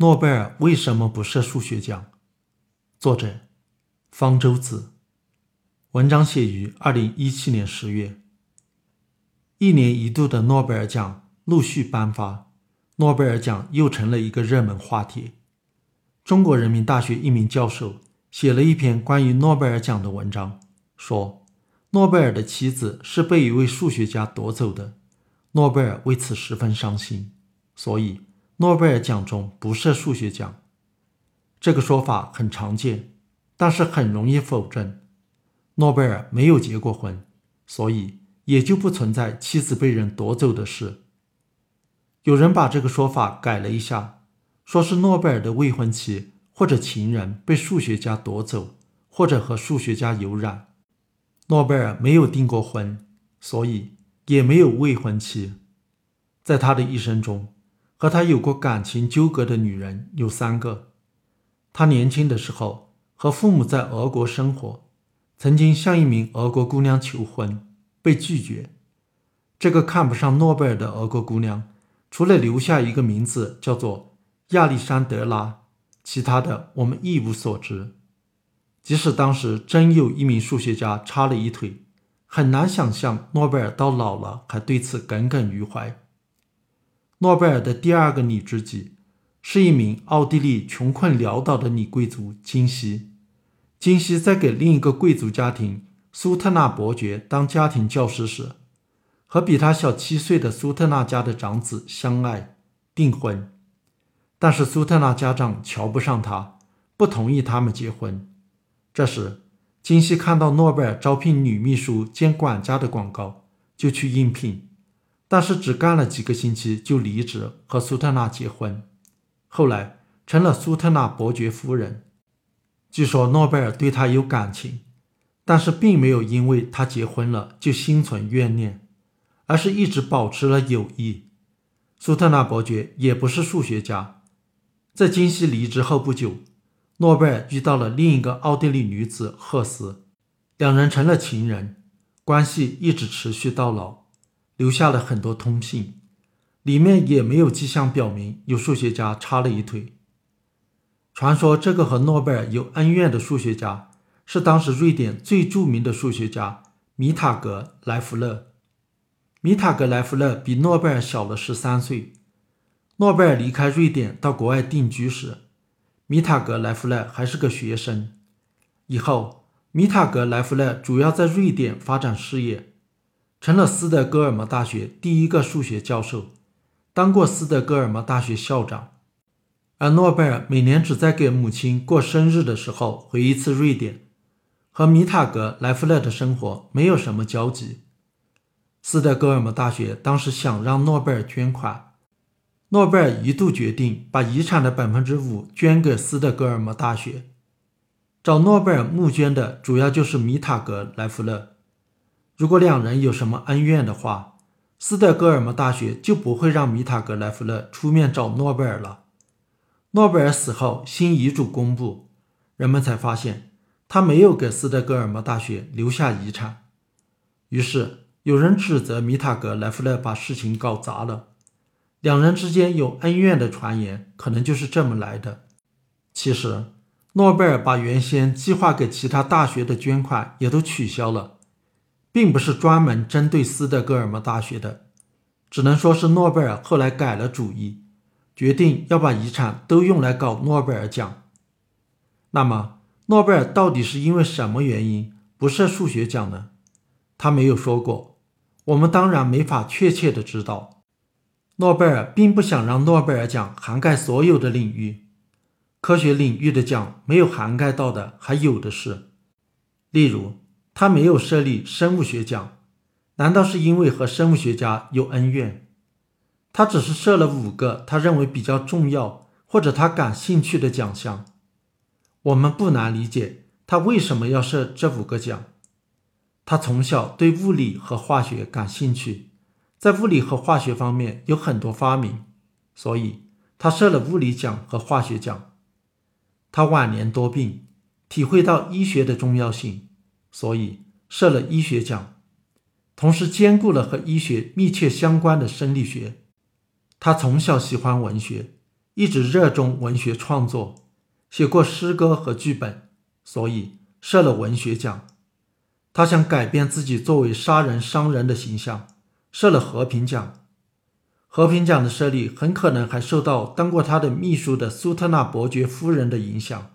诺贝尔为什么不设数学奖？作者方舟子。文章写于二零一七年十月。一年一度的诺贝尔奖陆续颁发，诺贝尔奖又成了一个热门话题。中国人民大学一名教授写了一篇关于诺贝尔奖的文章，说诺贝尔的妻子是被一位数学家夺走的，诺贝尔为此十分伤心，所以诺贝尔奖中不设数学奖。这个说法很常见，但是很容易否认。诺贝尔没有结过婚，所以也就不存在妻子被人夺走的事。有人把这个说法改了一下，说是诺贝尔的未婚妻或者情人被数学家夺走，或者和数学家有染。诺贝尔没有订过婚，所以也没有未婚妻。在他的一生中，和他有过感情纠葛的女人有三个。他年轻的时候和父母在俄国生活。曾经向一名俄国姑娘求婚，被拒绝。这个看不上诺贝尔的俄国姑娘，除了留下一个名字叫做亚历山德拉，其他的我们一无所知。即使当时真有一名数学家插了一腿，很难想象诺贝尔到老了还对此耿耿于怀。诺贝尔的第二个女知己，是一名奥地利穷困潦倒的女贵族金希。金希在给另一个贵族家庭苏特纳伯爵当家庭教师时，和比他小七岁的苏特纳家的长子相爱订婚，但是苏特纳家长瞧不上他，不同意他们结婚。这时，金希看到诺贝尔招聘女秘书兼管家的广告，就去应聘，但是只干了几个星期就离职和苏特纳结婚，后来成了苏特纳伯爵夫人。据说诺贝尔对他有感情，但是并没有因为他结婚了就心存怨念，而是一直保持了友谊。苏特纳伯爵也不是数学家，在金西离职后不久，诺贝尔遇到了另一个奥地利女子赫斯，两人成了情人，关系一直持续到老，留下了很多通信，里面也没有迹象表明有数学家插了一腿。传说这个和诺贝尔有恩怨的数学家是当时瑞典最著名的数学家米塔格莱弗勒。米塔格莱弗勒比诺贝尔小了十三岁。诺贝尔离开瑞典到国外定居时，米塔格莱弗勒还是个学生。以后，米塔格莱弗勒主要在瑞典发展事业，成了斯德哥尔摩大学第一个数学教授，当过斯德哥尔摩大学校长。而诺贝尔每年只在给母亲过生日的时候回一次瑞典，和米塔格莱夫勒的生活没有什么交集。斯德哥尔摩大学当时想让诺贝尔捐款，诺贝尔一度决定把遗产的百分之五捐给斯德哥尔摩大学。找诺贝尔募捐的主要就是米塔格莱夫勒。如果两人有什么恩怨的话，斯德哥尔摩大学就不会让米塔格莱夫勒出面找诺贝尔了。诺贝尔死后，新遗嘱公布，人们才发现他没有给斯德哥尔摩大学留下遗产。于是有人指责米塔格莱夫勒把事情搞砸了。两人之间有恩怨的传言，可能就是这么来的。其实，诺贝尔把原先计划给其他大学的捐款也都取消了，并不是专门针对斯德哥尔摩大学的，只能说是诺贝尔后来改了主意。决定要把遗产都用来搞诺贝尔奖。那么，诺贝尔到底是因为什么原因不设数学奖呢？他没有说过，我们当然没法确切的知道。诺贝尔并不想让诺贝尔奖涵盖所有的领域，科学领域的奖没有涵盖到的还有的是。例如，他没有设立生物学奖，难道是因为和生物学家有恩怨？他只是设了五个他认为比较重要或者他感兴趣的奖项，我们不难理解他为什么要设这五个奖。他从小对物理和化学感兴趣，在物理和化学方面有很多发明，所以他设了物理奖和化学奖。他晚年多病，体会到医学的重要性，所以设了医学奖，同时兼顾了和医学密切相关的生理学。他从小喜欢文学，一直热衷文学创作，写过诗歌和剧本，所以设了文学奖。他想改变自己作为杀人商人的形象，设了和平奖。和平奖的设立很可能还受到当过他的秘书的苏特纳伯爵夫人的影响。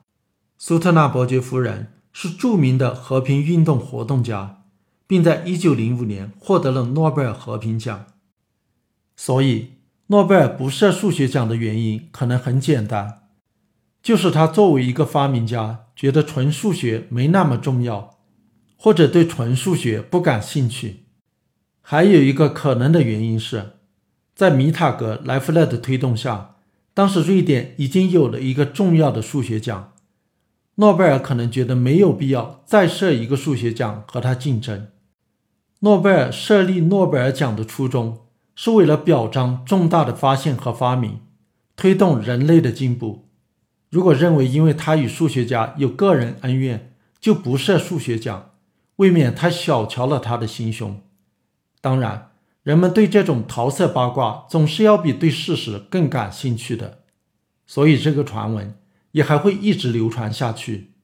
苏特纳伯爵夫人是著名的和平运动活动家，并在1905年获得了诺贝尔和平奖。所以，诺贝尔不设数学奖的原因可能很简单，就是他作为一个发明家，觉得纯数学没那么重要。或者对纯数学不感兴趣，还有一个可能的原因是，在米塔格莱夫勒的推动下，当时瑞典已经有了一个重要的数学奖，诺贝尔可能觉得没有必要再设一个数学奖和他竞争。诺贝尔设立诺贝尔奖的初衷是为了表彰重大的发现和发明，推动人类的进步。如果认为因为他与数学家有个人恩怨就不设数学奖，未免太小瞧了他的心胸。当然，人们对这种桃色八卦总是要比对事实更感兴趣的，所以这个传闻也还会一直流传下去。